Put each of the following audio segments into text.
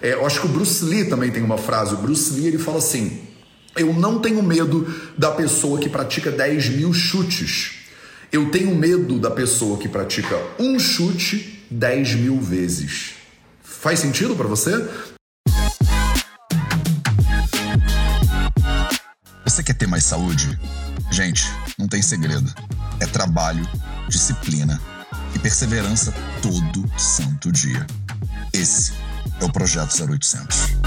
É, eu acho que o Bruce Lee também tem uma frase. O Bruce Lee ele fala assim: Eu não tenho medo da pessoa que pratica 10 mil chutes. Eu tenho medo da pessoa que pratica um chute 10 mil vezes. Faz sentido para você? Você quer ter mais saúde? Gente, não tem segredo. É trabalho, disciplina e perseverança todo santo dia. Esse é o Projeto 0800.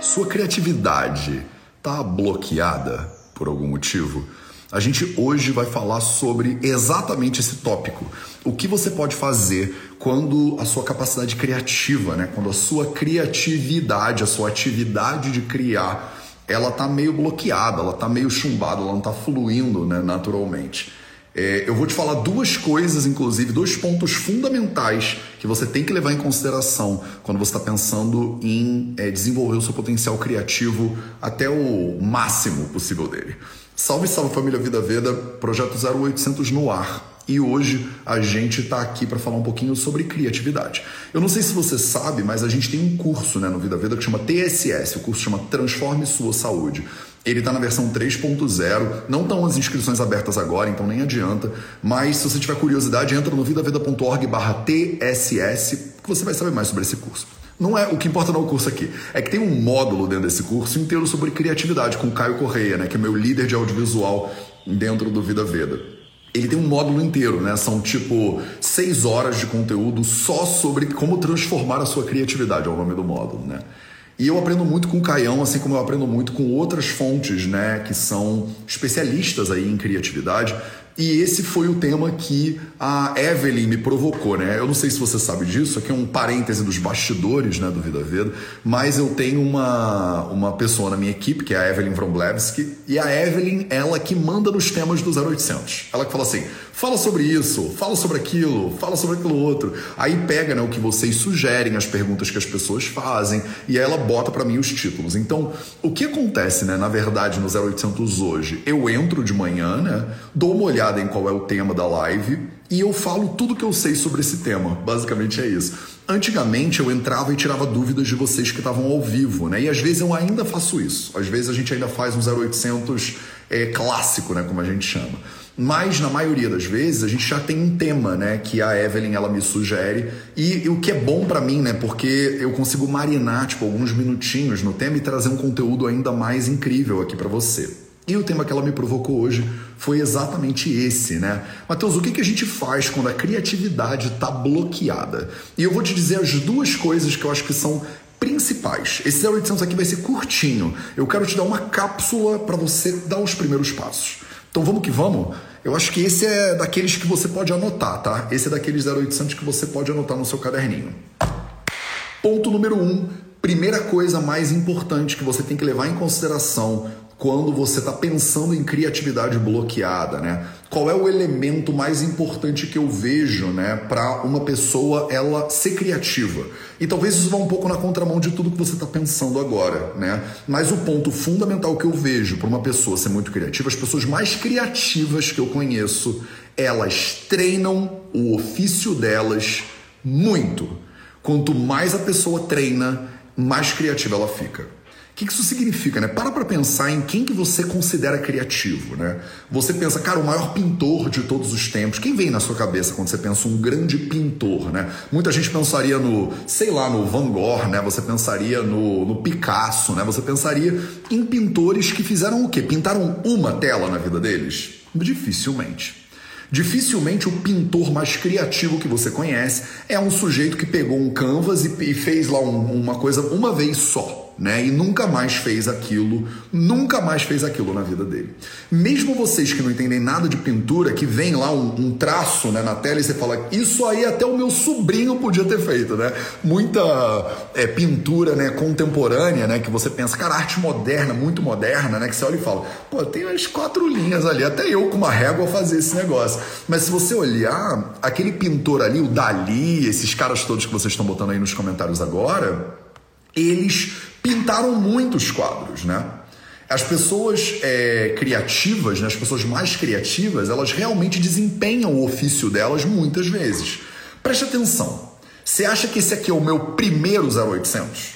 Sua criatividade está bloqueada por algum motivo? A gente hoje vai falar sobre exatamente esse tópico. O que você pode fazer quando a sua capacidade criativa, né, quando a sua criatividade, a sua atividade de criar, ela tá meio bloqueada, ela tá meio chumbada, ela não tá fluindo, né, naturalmente. É, eu vou te falar duas coisas, inclusive, dois pontos fundamentais que você tem que levar em consideração quando você está pensando em é, desenvolver o seu potencial criativo até o máximo possível dele. Salve, salve família Vida Veda, projeto 0800 no ar. E hoje a gente está aqui para falar um pouquinho sobre criatividade. Eu não sei se você sabe, mas a gente tem um curso né, no Vida Veda que chama TSS, o curso chama Transforme Sua Saúde. Ele está na versão 3.0, não estão as inscrições abertas agora, então nem adianta. Mas se você tiver curiosidade, entra no vidaveda.org barra TSS, que você vai saber mais sobre esse curso. Não é o que importa não é o curso aqui. É que tem um módulo dentro desse curso inteiro sobre criatividade com o Caio Correia, né, que é meu líder de audiovisual dentro do Vida Veda. Ele tem um módulo inteiro, né? São tipo seis horas de conteúdo só sobre como transformar a sua criatividade, é o nome do módulo, né? E eu aprendo muito com o Caião, assim como eu aprendo muito com outras fontes, né, que são especialistas aí em criatividade. E esse foi o tema que a Evelyn me provocou, né? Eu não sei se você sabe disso, aqui é um parêntese dos bastidores, né, do Vida Veda, mas eu tenho uma, uma pessoa na minha equipe, que é a Evelyn Vromblevski, e a Evelyn, ela que manda nos temas do 0800. Ela que fala assim, fala sobre isso, fala sobre aquilo, fala sobre aquilo outro. Aí pega, né, o que vocês sugerem, as perguntas que as pessoas fazem, e aí ela bota para mim os títulos. Então, o que acontece, né, na verdade, no 0800 hoje? Eu entro de manhã, né, dou uma olhada em qual é o tema da live e eu falo tudo que eu sei sobre esse tema. Basicamente é isso. Antigamente eu entrava e tirava dúvidas de vocês que estavam ao vivo, né? E às vezes eu ainda faço isso. Às vezes a gente ainda faz um 0800 é, clássico, né? Como a gente chama. Mas na maioria das vezes a gente já tem um tema, né, que a Evelyn ela me sugere e, e o que é bom para mim, né, porque eu consigo marinar tipo alguns minutinhos no tema e trazer um conteúdo ainda mais incrível aqui para você. E o tema que ela me provocou hoje foi exatamente esse, né? Matheus, o que, a gente faz quando a criatividade está bloqueada? E eu vou te dizer as duas coisas que eu acho que são principais. Esse 0800 aqui vai ser curtinho. Eu quero te dar uma cápsula para você dar os primeiros passos. Então vamos que vamos? Eu acho que esse é daqueles que você pode anotar, tá? Esse é daqueles 0800 que você pode anotar no seu caderninho. Ponto número um, primeira coisa mais importante que você tem que levar em consideração quando você está pensando em criatividade bloqueada, né? Qual é o elemento mais importante que eu vejo, né, para uma pessoa ela ser criativa? E talvez isso vá um pouco na contramão de tudo que você está pensando agora, né? Mas o ponto fundamental que eu vejo para uma pessoa ser muito criativa, as pessoas mais criativas que eu conheço, elas treinam o ofício delas muito. Quanto mais a pessoa treina, mais criativa ela fica. O que isso significa, né? Para para pensar em quem que você considera criativo, né? Você pensa, cara, o maior pintor de todos os tempos. Quem vem na sua cabeça quando você pensa um grande pintor, né? Muita gente pensaria no, sei lá, no Van Gogh, né? Você pensaria no, no Picasso, né? Você pensaria em pintores que fizeram o quê? Pintaram uma tela na vida deles? Dificilmente. Dificilmente o pintor mais criativo que você conhece é um sujeito que pegou um canvas e, e fez lá um, uma coisa uma vez só né? E nunca mais fez aquilo, nunca mais fez aquilo na vida dele. Mesmo vocês que não entendem nada de pintura, que vem lá um, um traço né, na tela e você fala, isso aí até o meu sobrinho podia ter feito, né? Muita é, pintura né, contemporânea, né? Que você pensa, cara, arte moderna, muito moderna, né? Que você olha e fala, pô, tem umas quatro linhas ali, até eu com uma régua fazer esse negócio. Mas se você olhar, aquele pintor ali, o Dali, esses caras todos que vocês estão botando aí nos comentários agora, eles pintaram muitos quadros, né? As pessoas é, criativas, né, as pessoas mais criativas, elas realmente desempenham o ofício delas muitas vezes. Preste atenção. Você acha que esse aqui é o meu primeiro 0800?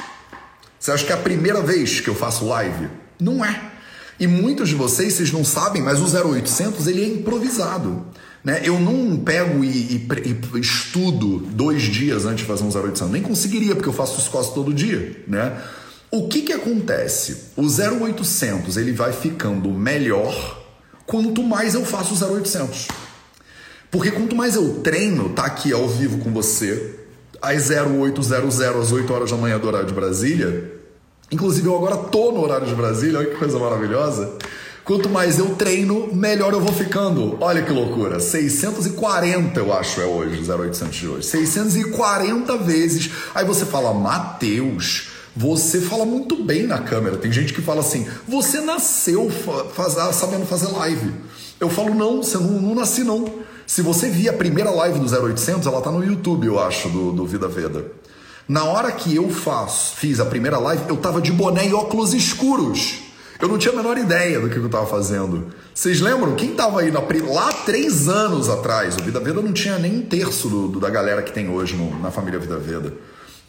Você acha que é a primeira vez que eu faço live? Não é. E muitos de vocês, vocês não sabem, mas o 0800 ele é improvisado. Né? Eu não pego e, e, e, estudo dois dias antes de fazer um 0800. Nem conseguiria, porque eu faço isso quase todo dia. Né? O que, que acontece? O 0800 ele vai ficando melhor quanto mais eu faço o 0800. Porque quanto mais eu treino, tá aqui ao vivo com você, às 0800, às 8 horas da manhã do horário de Brasília. Inclusive, eu agora tô no horário de Brasília, olha que coisa maravilhosa. Quanto mais eu treino, melhor eu vou ficando. Olha que loucura. 640 eu acho é hoje, 0800 de hoje. 640 vezes. Aí você fala, Mateus, você fala muito bem na câmera. Tem gente que fala assim, você nasceu faz, sabendo fazer live. Eu falo, não, você não, não nasci não. Se você via a primeira live do 0800, ela tá no YouTube, eu acho, do, do Vida Veda. Na hora que eu faço, fiz a primeira live, eu tava de boné e óculos escuros. Eu não tinha a menor ideia do que eu tava fazendo. Vocês lembram? Quem tava aí na, lá três anos atrás? O Vida Veda não tinha nem um terço do, do, da galera que tem hoje no, na família Vida Veda.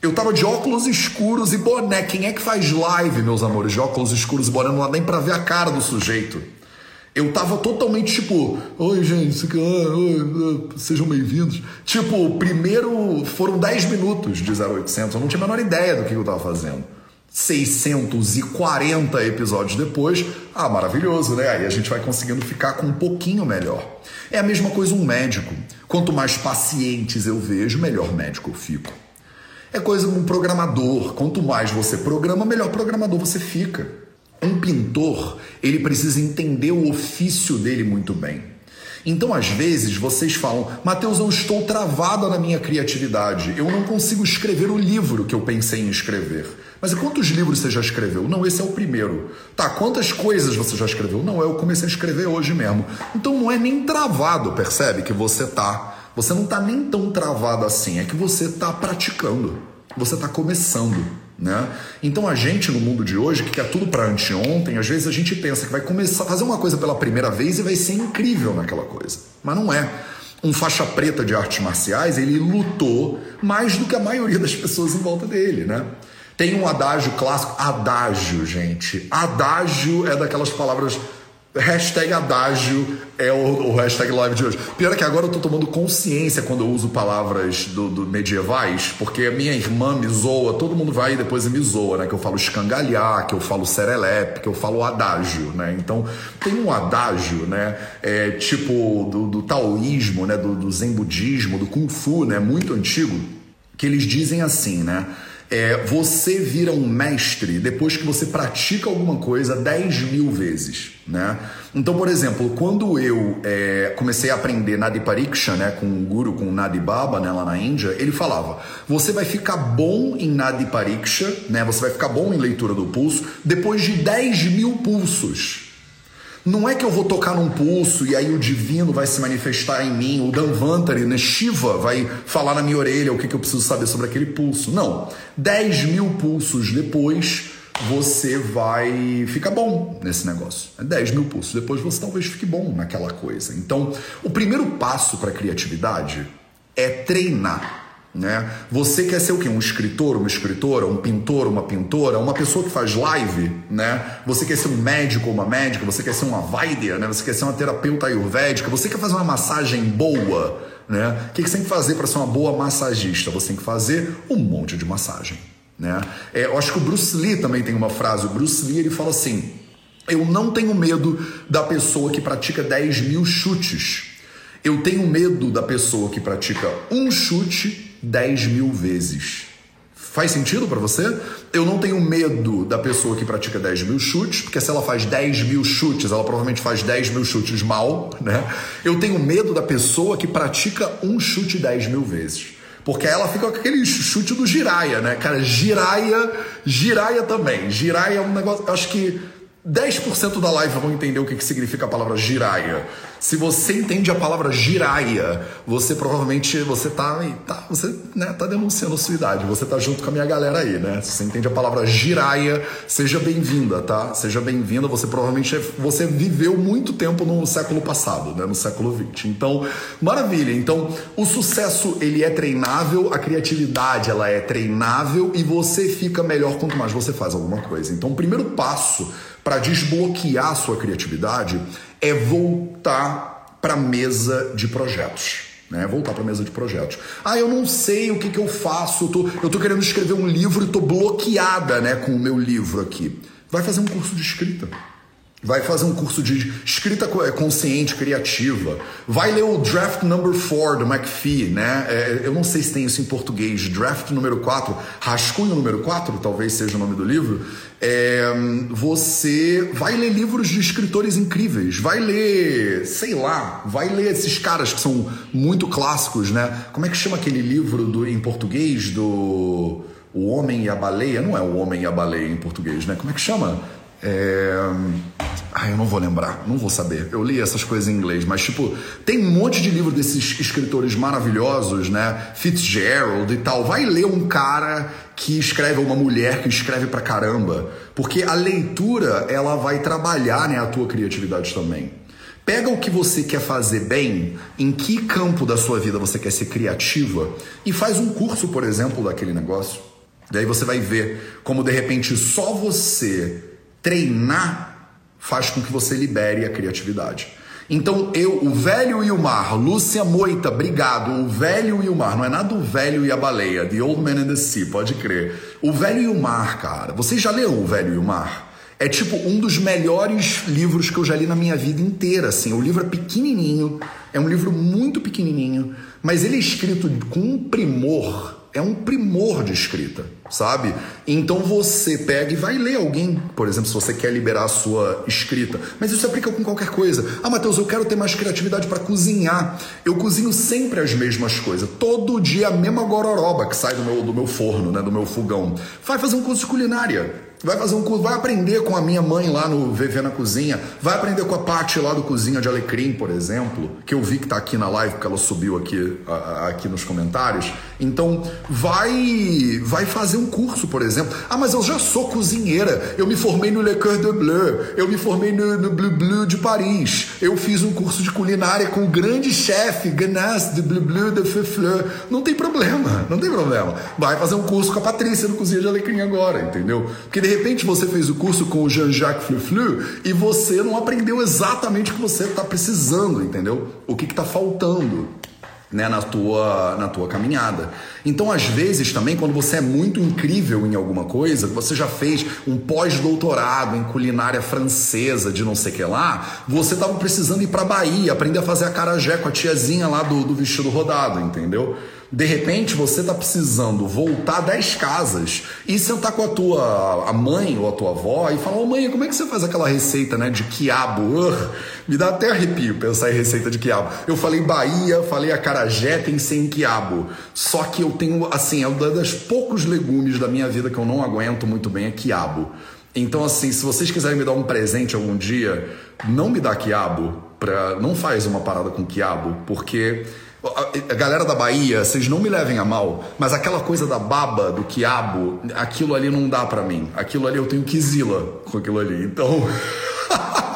Eu tava de óculos escuros e boné. Quem é que faz live, meus amores, de óculos escuros e boné? Não dá nem pra ver a cara do sujeito. Eu tava totalmente tipo, oi gente, oi, sejam bem-vindos. Tipo, primeiro foram 10 minutos de 0800, eu não tinha a menor ideia do que eu tava fazendo. 640 episódios depois, ah, maravilhoso, né? Aí a gente vai conseguindo ficar com um pouquinho melhor. É a mesma coisa um médico. Quanto mais pacientes eu vejo, melhor médico eu fico. É coisa um programador. Quanto mais você programa, melhor programador você fica. Um pintor, ele precisa entender o ofício dele muito bem. Então, às vezes, vocês falam, Mateus, eu estou travada na minha criatividade, eu não consigo escrever o livro que eu pensei em escrever. Mas quantos livros você já escreveu? Não, esse é o primeiro. Tá, quantas coisas você já escreveu? Não, eu comecei a escrever hoje mesmo. Então não é nem travado, percebe? Que você tá. Você não tá nem tão travado assim, é que você tá praticando. Você tá começando. Né? Então a gente no mundo de hoje, que quer tudo para anteontem, às vezes a gente pensa que vai começar a fazer uma coisa pela primeira vez e vai ser incrível naquela coisa. Mas não é. Um faixa preta de artes marciais, ele lutou mais do que a maioria das pessoas em volta dele, né? Tem um adágio clássico, adágio, gente. Adágio é daquelas palavras Hashtag adágio é o, o, hashtag live de hoje. Pior é que agora eu tô tomando consciência quando eu uso palavras do, do, medievais, porque a minha irmã me zoa, todo mundo vai e depois me zoa, né? Que eu falo escangalhar, que eu falo serelepe, que eu falo adágio, né? Então tem um adágio, né? É, tipo do, do taoísmo, né? Do, do zen budismo, do kung fu, né? Muito antigo, que eles dizem assim, né? É, você vira um mestre depois que você pratica alguma coisa 10 mil vezes. Né? Então, por exemplo, quando eu é, comecei a aprender Nadi Pariksha né, com o guru, com o Nadi Baba né, lá na Índia, ele falava: você vai ficar bom em Nadi Pariksha, né, você vai ficar bom em leitura do pulso depois de 10 mil pulsos. Não é que eu vou tocar num pulso e aí o divino vai se manifestar em mim, o Danvantari, né, Shiva vai falar na minha orelha o que, que eu preciso saber sobre aquele pulso. Não. 10 mil pulsos depois, você vai ficar bom nesse negócio. 10 mil pulsos depois, você talvez fique bom naquela coisa. Então, o primeiro passo para a criatividade é treinar. Né? Você quer ser o quê? Um escritor, uma escritora, um pintor, uma pintora, uma pessoa que faz live, né? Você quer ser um médico uma médica, você quer ser uma vaidya, né? Você quer ser uma terapeuta ayurvédica, você quer fazer uma massagem boa, né? O que você tem que fazer para ser uma boa massagista? Você tem que fazer um monte de massagem, né? É, eu acho que o Bruce Lee também tem uma frase. O Bruce Lee ele fala assim: Eu não tenho medo da pessoa que pratica 10 mil chutes. Eu tenho medo da pessoa que pratica um chute 10 mil vezes. Faz sentido para você? Eu não tenho medo da pessoa que pratica 10 mil chutes, porque se ela faz 10 mil chutes, ela provavelmente faz 10 mil chutes mal, né? Eu tenho medo da pessoa que pratica um chute 10 mil vezes. Porque ela fica com aquele chute do giraia, né? Cara, giraia, giraia também. Giraia é um negócio. Acho que 10% da live vão entender o que, que significa a palavra giraia. Se você entende a palavra giraia, você provavelmente você tá, tá você né, tá denunciando a sua idade. Você tá junto com a minha galera aí, né? Se você entende a palavra giraia, seja bem-vinda, tá? Seja bem-vinda. Você provavelmente é, você viveu muito tempo no século passado, né? No século 20. Então, maravilha. Então, o sucesso ele é treinável, a criatividade ela é treinável e você fica melhor quanto mais você faz alguma coisa. Então, o primeiro passo para desbloquear a sua criatividade é voltar para a mesa de projetos. Né? Voltar para a mesa de projetos. Ah, eu não sei o que, que eu faço, eu tô, eu tô querendo escrever um livro e tô bloqueada né, com o meu livro aqui. Vai fazer um curso de escrita. Vai fazer um curso de escrita é, consciente, criativa. Vai ler o Draft Number 4 do McPhee, né? É, eu não sei se tem isso em português. Draft número 4, Rascunho número 4, talvez seja o nome do livro. É, você vai ler livros de escritores incríveis. Vai ler, sei lá, vai ler esses caras que são muito clássicos, né? Como é que chama aquele livro do, em português do O Homem e a Baleia? Não é O Homem e a Baleia em português, né? Como é que chama? É... Ah, eu não vou lembrar, não vou saber. Eu li essas coisas em inglês, mas tipo, tem um monte de livro desses escritores maravilhosos, né? Fitzgerald e tal. Vai ler um cara que escreve, uma mulher que escreve pra caramba, porque a leitura, ela vai trabalhar, né, a tua criatividade também. Pega o que você quer fazer bem, em que campo da sua vida você quer ser criativa e faz um curso, por exemplo, daquele negócio. Daí você vai ver como de repente só você treinar faz com que você libere a criatividade. Então eu, o velho e o mar, Lúcia Moita, obrigado. O velho e o mar, não é nada o velho e a baleia, The Old Man and the Sea, pode crer. O velho e o mar, cara. Vocês já leram o velho e o mar? É tipo um dos melhores livros que eu já li na minha vida inteira, assim. O livro é pequenininho, é um livro muito pequenininho, mas ele é escrito com um primor é um primor de escrita, sabe? Então você pega e vai ler alguém, por exemplo, se você quer liberar a sua escrita. Mas isso se aplica com qualquer coisa. Ah, Matheus, eu quero ter mais criatividade para cozinhar. Eu cozinho sempre as mesmas coisas. Todo dia a mesma gororoba que sai do meu, do meu forno, né, do meu fogão. Vai fazer um curso de culinária. Vai fazer um curso, vai aprender com a minha mãe lá no VV na Cozinha, vai aprender com a Paty lá do Cozinha de Alecrim, por exemplo, que eu vi que tá aqui na live, porque ela subiu aqui, aqui nos comentários. Então, vai vai fazer um curso, por exemplo. Ah, mas eu já sou cozinheira, eu me formei no Le Coeur de Bleu, eu me formei no, no Bleu Bleu de Paris, eu fiz um curso de culinária com o grande chefe Ganas de Bleu Bleu de Feu Não tem problema, não tem problema. Vai fazer um curso com a Patrícia no Cozinha de Alecrim agora, entendeu? Porque de repente você fez o curso com o Jean-Jacques Fluflu e você não aprendeu exatamente o que você está precisando, entendeu? O que está faltando. Né, na, tua, na tua caminhada. Então, às vezes, também, quando você é muito incrível em alguma coisa, você já fez um pós-doutorado em culinária francesa, de não sei que lá, você estava precisando ir para Bahia, aprender a fazer a carajé com a tiazinha lá do, do vestido rodado, entendeu? De repente você está precisando voltar 10 casas e sentar com a tua a mãe ou a tua avó e falar: Ô oh, mãe, como é que você faz aquela receita né, de quiabo? Uh, me dá até arrepio pensar em receita de quiabo. Eu falei Bahia, falei acarajé, tem sem quiabo. Só que eu tenho, assim, é um dos poucos legumes da minha vida que eu não aguento muito bem é quiabo. Então, assim, se vocês quiserem me dar um presente algum dia, não me dá quiabo, pra, não faz uma parada com quiabo, porque a galera da Bahia, vocês não me levem a mal, mas aquela coisa da baba, do quiabo, aquilo ali não dá para mim. Aquilo ali eu tenho quizila com aquilo ali. Então.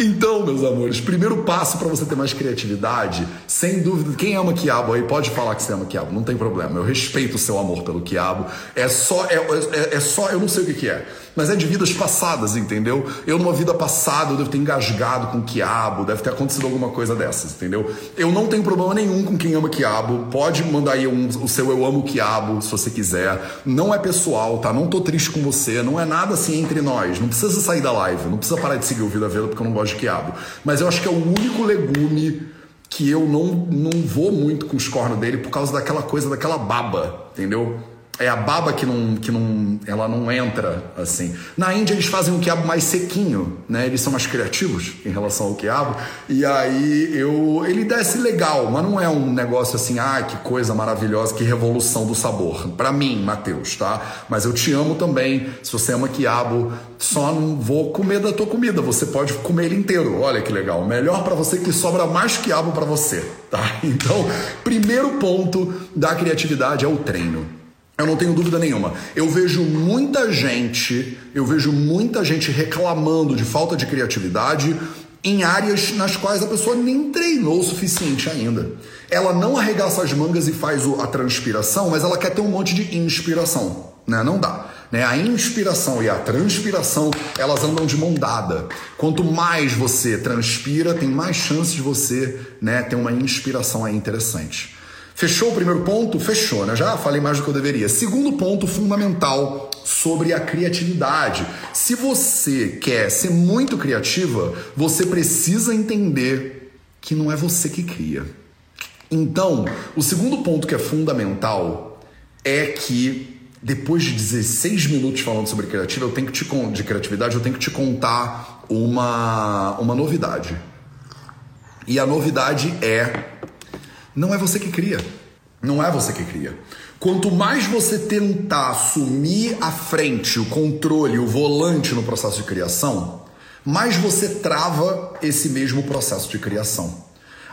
Então, meus amores, primeiro passo para você ter mais criatividade, sem dúvida, quem ama quiabo aí pode falar que você ama quiabo, não tem problema. Eu respeito o seu amor pelo quiabo. É só, é, é, é só, eu não sei o que, que é mas é de vidas passadas, entendeu? Eu, numa vida passada, eu devo ter engasgado com quiabo, deve ter acontecido alguma coisa dessas, entendeu? Eu não tenho problema nenhum com quem ama quiabo, pode mandar aí um, o seu eu amo quiabo, se você quiser. Não é pessoal, tá? Não tô triste com você, não é nada assim entre nós. Não precisa sair da live, não precisa parar de seguir o Vida Veda porque eu não gosto de quiabo. Mas eu acho que é o único legume que eu não, não vou muito com os cornos dele por causa daquela coisa, daquela baba, entendeu? É a baba que não, que não, ela não entra assim. Na Índia eles fazem um quiabo mais sequinho, né? Eles são mais criativos em relação ao quiabo. E aí eu, ele desce legal, mas não é um negócio assim, ah, que coisa maravilhosa, que revolução do sabor. Para mim, Matheus, tá? Mas eu te amo também. Se você ama quiabo, só não vou comer da tua comida. Você pode comer ele inteiro. Olha que legal. Melhor para você que sobra mais quiabo para você, tá? Então, primeiro ponto da criatividade é o treino. Eu não tenho dúvida nenhuma. Eu vejo muita gente, eu vejo muita gente reclamando de falta de criatividade em áreas nas quais a pessoa nem treinou o suficiente ainda. Ela não arregaça as mangas e faz a transpiração, mas ela quer ter um monte de inspiração, né? Não dá. Né? A inspiração e a transpiração, elas andam de mão dada. Quanto mais você transpira, tem mais chance de você né, ter uma inspiração aí interessante. Fechou o primeiro ponto? Fechou, né? Já falei mais do que eu deveria. Segundo ponto fundamental sobre a criatividade. Se você quer ser muito criativa, você precisa entender que não é você que cria. Então, o segundo ponto que é fundamental é que depois de 16 minutos falando sobre criativa, eu tenho que te, de criatividade, eu tenho que te contar uma, uma novidade. E a novidade é não é você que cria. Não é você que cria. Quanto mais você tentar assumir a frente, o controle, o volante no processo de criação, mais você trava esse mesmo processo de criação.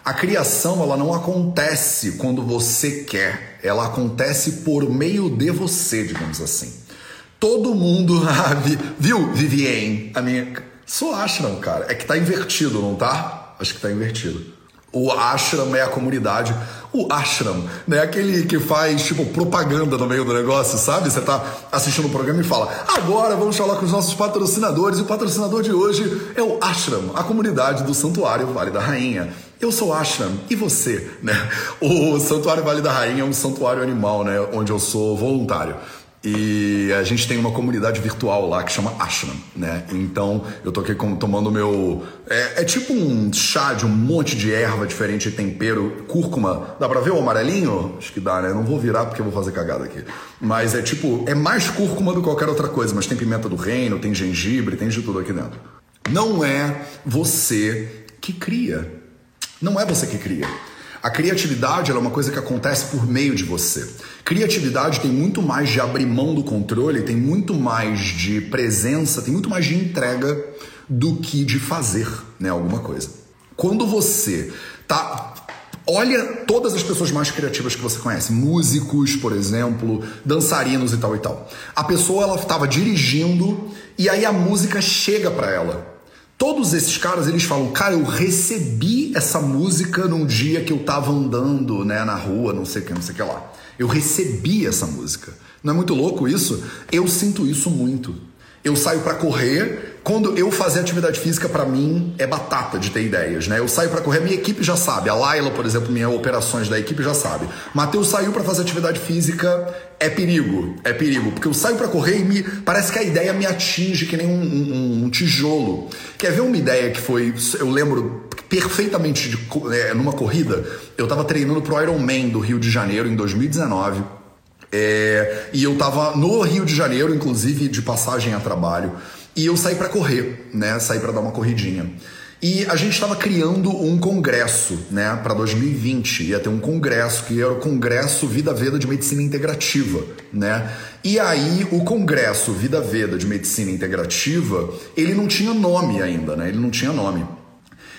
A criação ela não acontece quando você quer, ela acontece por meio de você, digamos assim. Todo mundo, viu, Vivien? A minha. Sou Ashram, cara. É que tá invertido, não tá? Acho que tá invertido. O ashram é a comunidade. O ashram, né? Aquele que faz, tipo, propaganda no meio do negócio, sabe? Você tá assistindo o um programa e fala: agora vamos falar com os nossos patrocinadores. E o patrocinador de hoje é o ashram, a comunidade do Santuário Vale da Rainha. Eu sou Ashram, e você, né? O Santuário Vale da Rainha é um santuário animal, né? Onde eu sou voluntário. E a gente tem uma comunidade virtual lá que chama Ashram, né? Então eu tô aqui tomando meu. É, é, tipo um chá de um monte de erva diferente tempero, cúrcuma. Dá pra ver o amarelinho? Acho que dá, né? Não vou virar porque eu vou fazer cagada aqui. Mas é tipo, é mais cúrcuma do que qualquer outra coisa, mas tem pimenta do reino, tem gengibre, tem de tudo aqui dentro. Não é você que cria. Não é você que cria. A criatividade é uma coisa que acontece por meio de você. Criatividade tem muito mais de abrir mão do controle, tem muito mais de presença, tem muito mais de entrega do que de fazer né, alguma coisa. Quando você tá olha todas as pessoas mais criativas que você conhece, músicos, por exemplo, dançarinos e tal e tal. A pessoa ela estava dirigindo e aí a música chega para ela. Todos esses caras, eles falam, cara, eu recebi essa música num dia que eu tava andando, né, na rua, não sei o que, não sei o que lá. Eu recebi essa música. Não é muito louco isso? Eu sinto isso muito. Eu saio para correr. Quando eu fazer atividade física, para mim, é batata de ter ideias, né? Eu saio para correr, minha equipe já sabe. A Laila, por exemplo, minha operações da equipe já sabe. Matheus saiu para fazer atividade física, é perigo. É perigo. Porque eu saio para correr e me parece que a ideia me atinge que nem um, um, um tijolo. Quer ver uma ideia que foi. Eu lembro perfeitamente de, é, numa corrida. Eu tava treinando pro Ironman do Rio de Janeiro em 2019. É, e eu tava no Rio de Janeiro, inclusive de passagem a trabalho, e eu saí para correr, né? Saí para dar uma corridinha. E a gente estava criando um congresso, né, para 2020. Ia ter um congresso que era o Congresso Vida Veda de Medicina Integrativa, né? E aí o Congresso Vida Veda de Medicina Integrativa, ele não tinha nome ainda, né? Ele não tinha nome.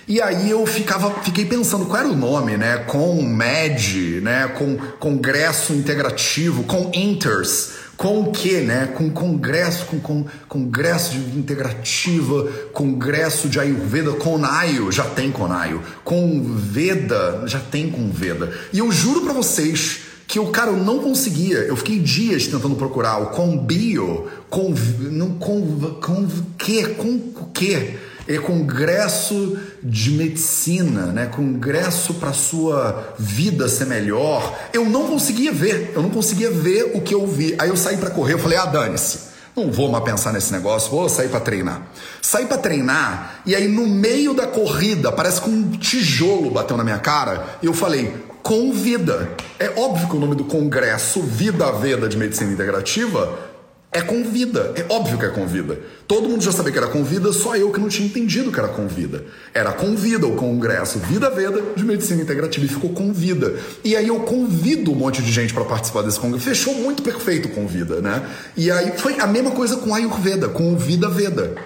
E aí eu ficava, fiquei pensando qual era o nome, né? Com MED, né? Com Congresso Integrativo, com Inters, com o que, né? Com Congresso, com, com Congresso de Integrativa, Congresso de Ayurveda, Conaio, já tem Conaio, com Veda, já tem com Veda. E eu juro para vocês que o cara eu não conseguia. Eu fiquei dias tentando procurar o com bio, com não com com que, com o que? É congresso de medicina, né? Congresso para sua vida ser melhor. Eu não conseguia ver, eu não conseguia ver o que eu vi. Aí eu saí para correr, eu falei: "Ah, dane-se. Não vou mais pensar nesse negócio, vou sair para treinar". Saí para treinar e aí no meio da corrida, parece que um tijolo bateu na minha cara, e eu falei: Convida. É óbvio que o nome do congresso Vida Veda de Medicina Integrativa é convida, é óbvio que é convida. Todo mundo já sabia que era convida, só eu que não tinha entendido que era convida. Era convida o congresso Vida Veda de Medicina Integrativa e ficou convida. E aí eu convido um monte de gente para participar desse congresso. Fechou muito perfeito convida, né? E aí foi a mesma coisa com Ayurveda, com Vida Veda.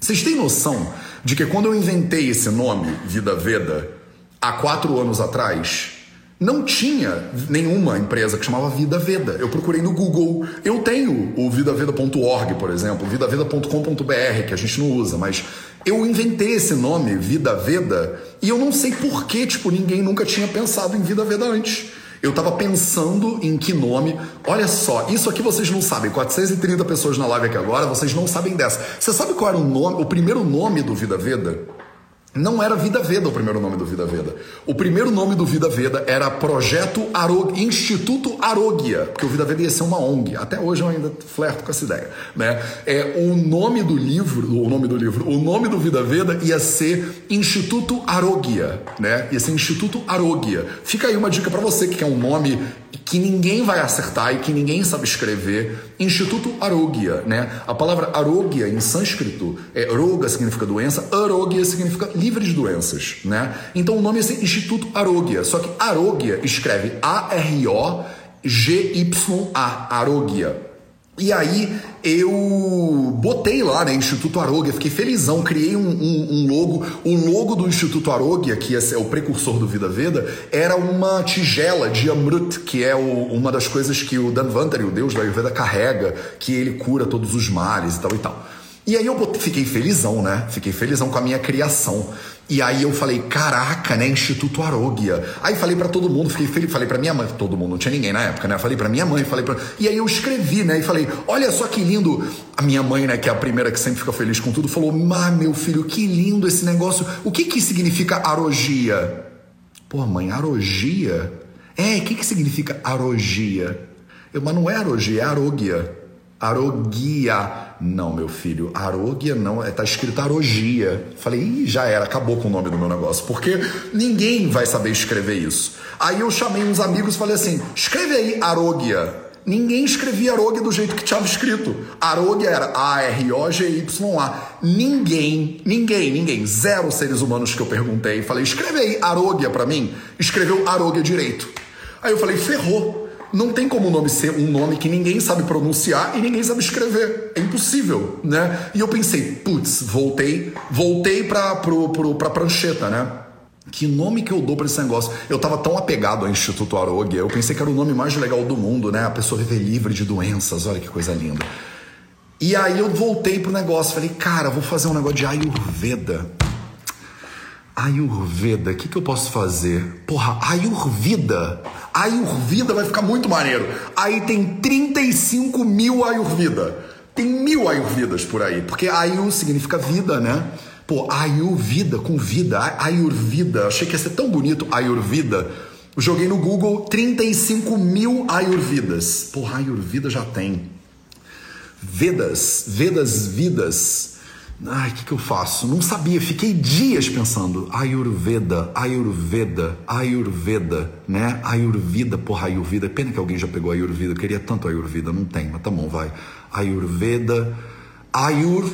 Vocês têm noção de que quando eu inventei esse nome, Vida Veda, há quatro anos atrás, não tinha nenhuma empresa que chamava Vida Veda. Eu procurei no Google. Eu tenho o vidaveda.org, por exemplo, vidaveda.com.br, que a gente não usa, mas eu inventei esse nome, Vida Veda, e eu não sei por que, tipo, ninguém nunca tinha pensado em Vida Veda antes. Eu tava pensando em que nome. Olha só, isso aqui vocês não sabem. 430 pessoas na live aqui agora, vocês não sabem dessa. Você sabe qual era o nome, o primeiro nome do Vida Veda? Não era Vida Veda o primeiro nome do Vida Veda. O primeiro nome do Vida Veda era Projeto Arog... Instituto Arogia, porque o Vida Veda ia ser uma ONG. Até hoje eu ainda flerto com essa ideia, né? É o nome do livro, o nome do livro, o nome do Vida Veda ia ser Instituto Arogia, né? Ia ser Instituto Arogia. Fica aí uma dica para você que quer um nome que ninguém vai acertar e que ninguém sabe escrever. Instituto Arogia, né? A palavra Arogia em sânscrito é roga significa doença, Arogia significa livre de doenças, né? Então o nome é Instituto Arogia, só que Arogia escreve A R O E aí eu botei lá, né, Instituto Arogia, fiquei felizão, criei um, um, um, logo. O logo do Instituto Arogia, que é o precursor do Vida Veda, era uma tigela de Amrut, que é o, uma das coisas que o Danvantari, o deus da Ayurveda, carrega, que ele cura todos os males e tal e tal. E aí eu fiquei felizão, né? Fiquei felizão com a minha criação. E aí eu falei, caraca, né? Instituto Arogia. Aí falei para todo mundo, fiquei feliz, falei para minha mãe, todo mundo, não tinha ninguém na época, né? Falei para minha mãe, falei para E aí eu escrevi, né? E falei, olha só que lindo. A minha mãe, né, que é a primeira que sempre fica feliz com tudo, falou: "Mas meu filho, que lindo esse negócio. O que que significa arogia?" Pô, mãe, arogia? É, o que que significa arogia? Eu, mas não é arogia, é arogia. Arogia. Não, meu filho, arogia não, é, tá escrito arogia. Falei, Ih, já era, acabou com o nome do meu negócio, porque ninguém vai saber escrever isso. Aí eu chamei uns amigos e falei assim: escreve aí arogia. Ninguém escrevia arogia do jeito que estava escrito. Arogia era A-R-O-G-Y-A. Ninguém, ninguém, ninguém, zero seres humanos que eu perguntei. Falei, escreve aí arogia para mim. Escreveu arogia direito. Aí eu falei, ferrou não tem como o nome ser um nome que ninguém sabe pronunciar e ninguém sabe escrever. É impossível, né? E eu pensei, putz, voltei, voltei pra, pro, pro, pra prancheta, né? Que nome que eu dou para esse negócio? Eu tava tão apegado ao Instituto Arogia, eu pensei que era o nome mais legal do mundo, né? A pessoa viver livre de doenças, olha que coisa linda. E aí eu voltei pro negócio, falei, cara, vou fazer um negócio de Ayurveda. Ayurveda, o que, que eu posso fazer? Porra, Ayurveda. Ayurveda vai ficar muito maneiro. Aí tem 35 mil Ayurveda. Tem mil Ayurvedas por aí. Porque Ayur significa vida, né? Pô, Ayurveda com vida. Ayurveda. Achei que ia ser tão bonito Ayurveda. Joguei no Google 35 mil Ayurvedas. Porra, Ayurveda já tem. Vedas, Vedas, vidas. Ai, o que, que eu faço? Não sabia, fiquei dias pensando. Ayurveda, Ayurveda, Ayurveda, né? Ayurveda, porra, Ayurveda. Pena que alguém já pegou Ayurveda, eu queria tanto Ayurveda, não tem, mas tá bom, vai. Ayurveda. Ayur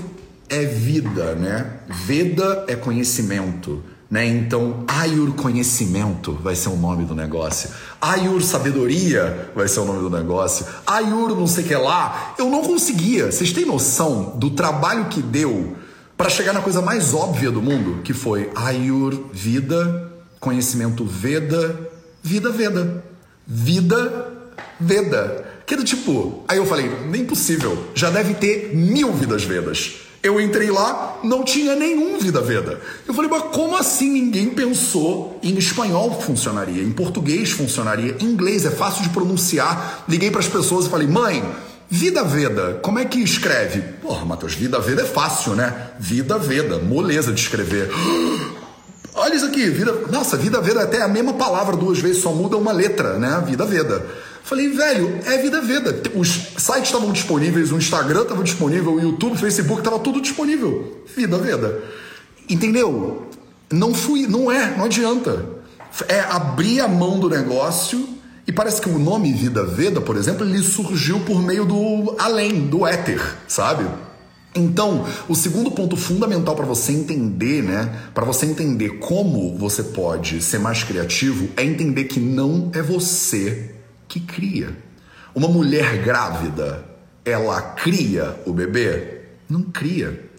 é vida, né? Veda é conhecimento. Né? Então, Ayur Conhecimento vai ser o nome do negócio. Ayur Sabedoria vai ser o nome do negócio. Ayur não sei que lá. Eu não conseguia. Vocês têm noção do trabalho que deu para chegar na coisa mais óbvia do mundo, que foi Ayur Vida, Conhecimento Veda, Vida Veda. Vida Veda. Que do tipo, aí eu falei, nem possível, já deve ter mil vidas Vedas. Eu entrei lá, não tinha nenhum Vida Veda. Eu falei, mas como assim ninguém pensou em espanhol funcionaria, em português funcionaria, em inglês é fácil de pronunciar. Liguei para as pessoas e falei, mãe, Vida Veda, como é que escreve? Porra, Matheus, Vida Veda é fácil, né? Vida Veda, moleza de escrever. Olha isso aqui, vida. Nossa, Vida Veda é até a mesma palavra duas vezes, só muda uma letra, né? Vida Veda. Falei, velho, é vida veda. Os sites estavam disponíveis, o Instagram estava disponível, o YouTube, o Facebook, estava tudo disponível. Vida veda. Entendeu? Não fui, não é, não adianta. é abrir a mão do negócio e parece que o nome Vida Veda, por exemplo, ele surgiu por meio do além, do éter, sabe? Então, o segundo ponto fundamental para você entender, né, para você entender como você pode ser mais criativo, é entender que não é você que cria. Uma mulher grávida, ela cria o bebê? Não cria.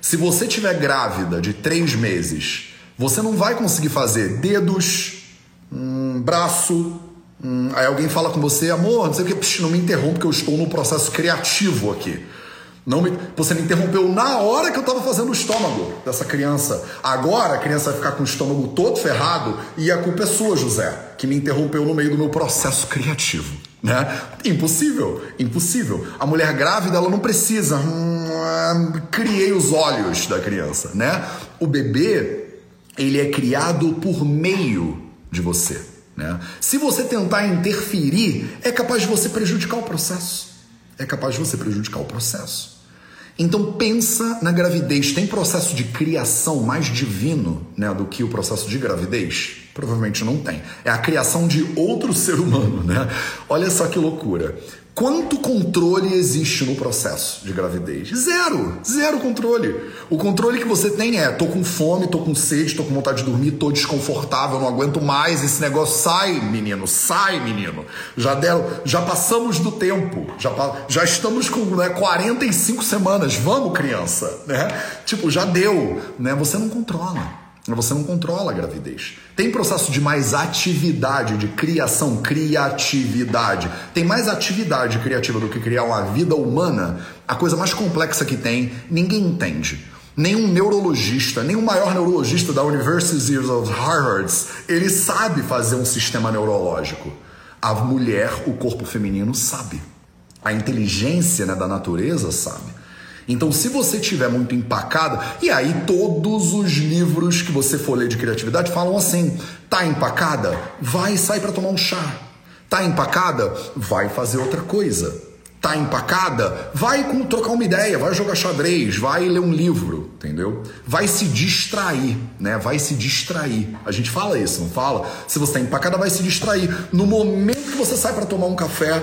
Se você tiver grávida de três meses, você não vai conseguir fazer dedos, um braço. Hum, aí alguém fala com você, amor, não sei o que, não me interrompa que eu estou no processo criativo aqui. Não me, você me interrompeu na hora que eu estava fazendo o estômago dessa criança. Agora a criança vai ficar com o estômago todo ferrado e a culpa é sua, José, que me interrompeu no meio do meu processo criativo. Né? Impossível, impossível. A mulher grávida ela não precisa. Hum, criei os olhos da criança, né? O bebê ele é criado por meio de você. Né? Se você tentar interferir, é capaz de você prejudicar o processo. É capaz de você prejudicar o processo. Então pensa na gravidez. Tem processo de criação mais divino né, do que o processo de gravidez? Provavelmente não tem. É a criação de outro ser humano, né? Olha só que loucura. Quanto controle existe no processo de gravidez? Zero, zero controle. O controle que você tem é: tô com fome, tô com sede, tô com vontade de dormir, tô desconfortável, não aguento mais. Esse negócio sai, menino, sai, menino. Já deram, já passamos do tempo, já, já estamos com né, 45 semanas. Vamos, criança, né? Tipo, já deu, né? Você não controla. Você não controla a gravidez. Tem processo de mais atividade, de criação, criatividade. Tem mais atividade criativa do que criar uma vida humana. A coisa mais complexa que tem, ninguém entende. Nenhum neurologista, o maior neurologista da University of Harvard, ele sabe fazer um sistema neurológico. A mulher, o corpo feminino, sabe. A inteligência né, da natureza sabe. Então, se você tiver muito empacado, e aí todos os livros que você for ler de criatividade falam assim: tá empacada? Vai sair para tomar um chá. Tá empacada? Vai fazer outra coisa. Tá empacada? Vai trocar uma ideia, vai jogar xadrez, vai ler um livro, entendeu? Vai se distrair, né? Vai se distrair. A gente fala isso, não fala? Se você tá empacada, vai se distrair. No momento que você sai para tomar um café,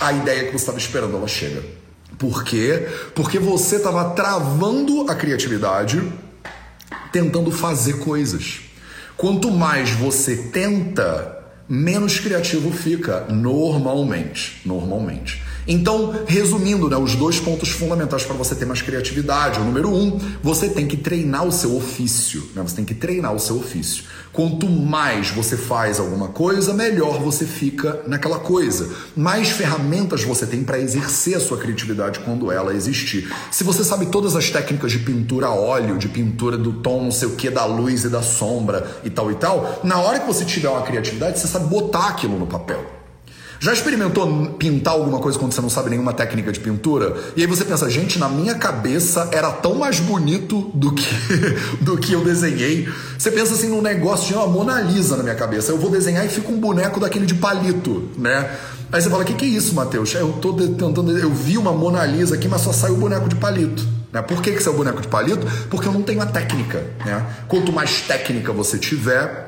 a ideia que você estava esperando ela chega. Por quê? Porque você estava travando a criatividade tentando fazer coisas. Quanto mais você tenta, menos criativo fica, normalmente. Normalmente. Então, resumindo, né, os dois pontos fundamentais para você ter mais criatividade. O número um, você tem que treinar o seu ofício. Né? Você tem que treinar o seu ofício. Quanto mais você faz alguma coisa, melhor você fica naquela coisa. Mais ferramentas você tem para exercer a sua criatividade quando ela existir. Se você sabe todas as técnicas de pintura a óleo, de pintura do tom, não sei o que, da luz e da sombra e tal e tal, na hora que você tiver uma criatividade, você sabe botar aquilo no papel. Já experimentou pintar alguma coisa quando você não sabe nenhuma técnica de pintura? E aí você pensa, gente, na minha cabeça era tão mais bonito do que, do que eu desenhei. Você pensa assim num negócio de uma Mona Lisa na minha cabeça. Eu vou desenhar e fica um boneco daquele de palito, né? Aí você fala, o que, que é isso, Matheus? Eu tô tentando. Eu vi uma Mona Lisa aqui, mas só saiu o boneco de palito. Né? Por que, que saiu o boneco de palito? Porque eu não tenho a técnica. Né? Quanto mais técnica você tiver,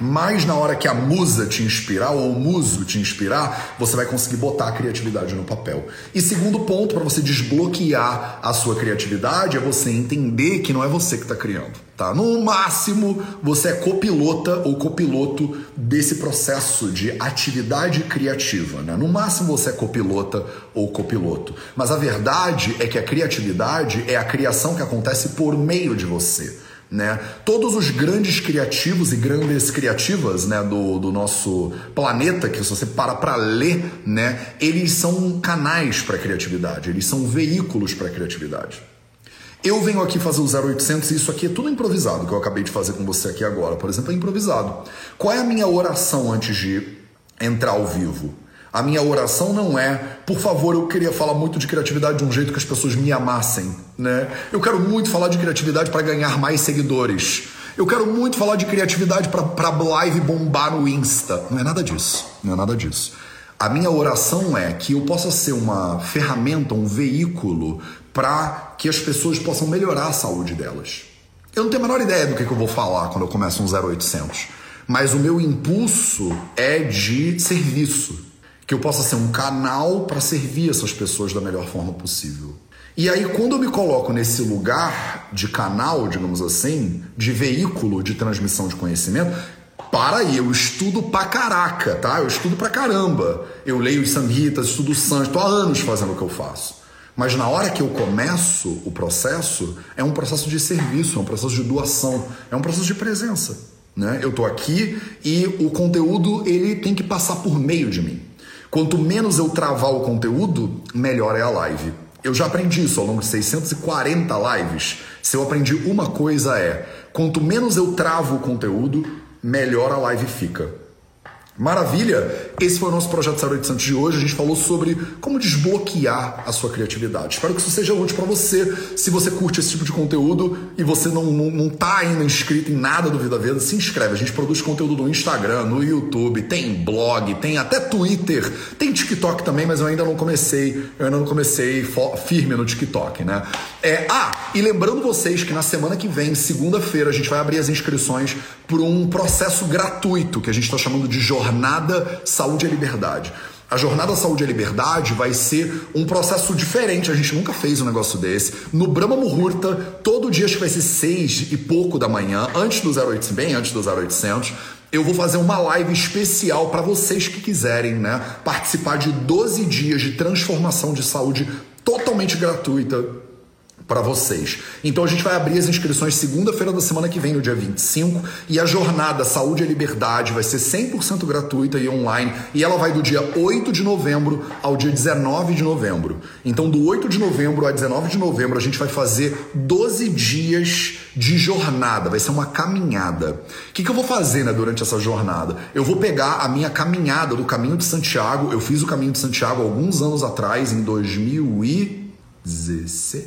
mais na hora que a musa te inspirar ou o muso te inspirar, você vai conseguir botar a criatividade no papel. E segundo ponto para você desbloquear a sua criatividade é você entender que não é você que está criando, tá? No máximo, você é copilota ou copiloto desse processo de atividade criativa, né? No máximo você é copilota ou copiloto. Mas a verdade é que a criatividade é a criação que acontece por meio de você. Né? Todos os grandes criativos e grandes criativas né, do, do nosso planeta, que se você para para ler, né, eles são canais para criatividade, eles são veículos para criatividade. Eu venho aqui fazer o 0800 e isso aqui é tudo improvisado, que eu acabei de fazer com você aqui agora, por exemplo, é improvisado. Qual é a minha oração antes de entrar ao vivo? A minha oração não é, por favor, eu queria falar muito de criatividade de um jeito que as pessoas me amassem, né? Eu quero muito falar de criatividade para ganhar mais seguidores. Eu quero muito falar de criatividade para live bombar no Insta. Não é nada disso. Não é nada disso. A minha oração é que eu possa ser uma ferramenta, um veículo para que as pessoas possam melhorar a saúde delas. Eu não tenho a menor ideia do que, que eu vou falar quando eu começo um 0800. mas o meu impulso é de serviço, que eu possa ser um canal para servir essas pessoas da melhor forma possível. E aí, quando eu me coloco nesse lugar de canal, digamos assim, de veículo de transmissão de conhecimento, para aí, eu estudo pra caraca, tá? Eu estudo pra caramba. Eu leio os samhitas, estudo o Sanskrit, tô há anos fazendo o que eu faço. Mas na hora que eu começo o processo, é um processo de serviço, é um processo de doação, é um processo de presença. Né? Eu tô aqui e o conteúdo ele tem que passar por meio de mim. Quanto menos eu travar o conteúdo, melhor é a live. Eu já aprendi isso ao longo de 640 lives. Se eu aprendi uma coisa é, quanto menos eu travo o conteúdo, melhor a live fica. Maravilha! Esse foi o nosso projeto 0800 de hoje. A gente falou sobre como desbloquear a sua criatividade. Espero que isso seja útil para você. Se você curte esse tipo de conteúdo e você não, não, não tá ainda inscrito em nada do Vida Veda, se inscreve. A gente produz conteúdo no Instagram, no YouTube, tem blog, tem até Twitter, tem TikTok também, mas eu ainda não comecei, eu ainda não comecei firme no TikTok, né? É, ah, e lembrando vocês que na semana que vem, segunda-feira, a gente vai abrir as inscrições para um processo gratuito que a gente está chamando de jornada Jornada Saúde e Liberdade. A Jornada Saúde e Liberdade vai ser um processo diferente, a gente nunca fez um negócio desse. No Brahma Muhurta, todo dia acho que vai ser seis e pouco da manhã, antes do 0800, bem antes do 0800, eu vou fazer uma live especial para vocês que quiserem, né, participar de 12 dias de transformação de saúde totalmente gratuita para vocês. Então a gente vai abrir as inscrições segunda-feira da semana que vem, no dia 25, e a jornada Saúde e Liberdade vai ser 100% gratuita e online, e ela vai do dia 8 de novembro ao dia 19 de novembro. Então do 8 de novembro a 19 de novembro a gente vai fazer 12 dias de jornada, vai ser uma caminhada. O que, que eu vou fazer né, durante essa jornada? Eu vou pegar a minha caminhada do Caminho de Santiago, eu fiz o Caminho de Santiago alguns anos atrás, em 2000 e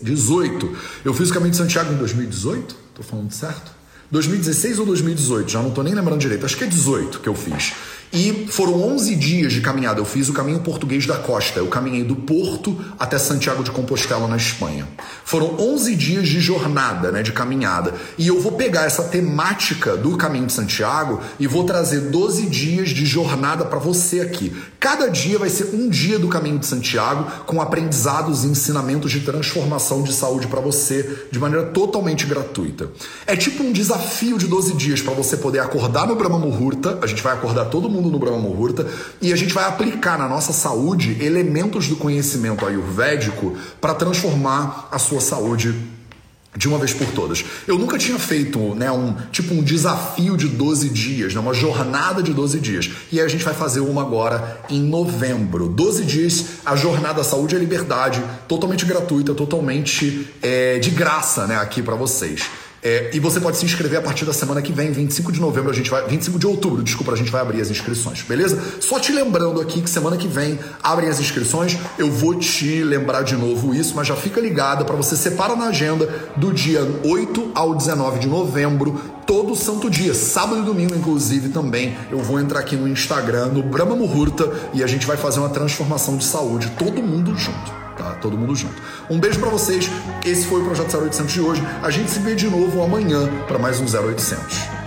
18. Eu fiz o Caminho de Santiago em 2018? Tô falando certo? 2016 ou 2018? Já não tô nem lembrando direito. Acho que é 18 que eu fiz. E foram 11 dias de caminhada. Eu fiz o caminho português da costa. Eu caminhei do Porto até Santiago de Compostela, na Espanha. Foram 11 dias de jornada, né, de caminhada. E eu vou pegar essa temática do caminho de Santiago e vou trazer 12 dias de jornada para você aqui. Cada dia vai ser um dia do caminho de Santiago com aprendizados e ensinamentos de transformação de saúde para você de maneira totalmente gratuita. É tipo um desafio de 12 dias para você poder acordar no Brahma Muhurta. A gente vai acordar todo mundo mundo no Brahma Muhurta e a gente vai aplicar na nossa saúde elementos do conhecimento ayurvédico para transformar a sua saúde de uma vez por todas. Eu nunca tinha feito, né, um tipo um desafio de 12 dias, né, uma jornada de 12 dias. E a gente vai fazer uma agora em novembro. 12 dias, a jornada Saúde e Liberdade, totalmente gratuita, totalmente é, de graça, né, aqui para vocês. É, e você pode se inscrever a partir da semana que vem, 25 de novembro, a gente vai. 25 de outubro, desculpa, a gente vai abrir as inscrições, beleza? Só te lembrando aqui que semana que vem abrem as inscrições. Eu vou te lembrar de novo isso, mas já fica ligado para você separar na agenda do dia 8 ao 19 de novembro, todo santo dia, sábado e domingo, inclusive, também. Eu vou entrar aqui no Instagram, no Brahma Muhurta, e a gente vai fazer uma transformação de saúde, todo mundo junto tá? Todo mundo junto. Um beijo para vocês. Esse foi o projeto 0800 de hoje. A gente se vê de novo amanhã para mais um 0800.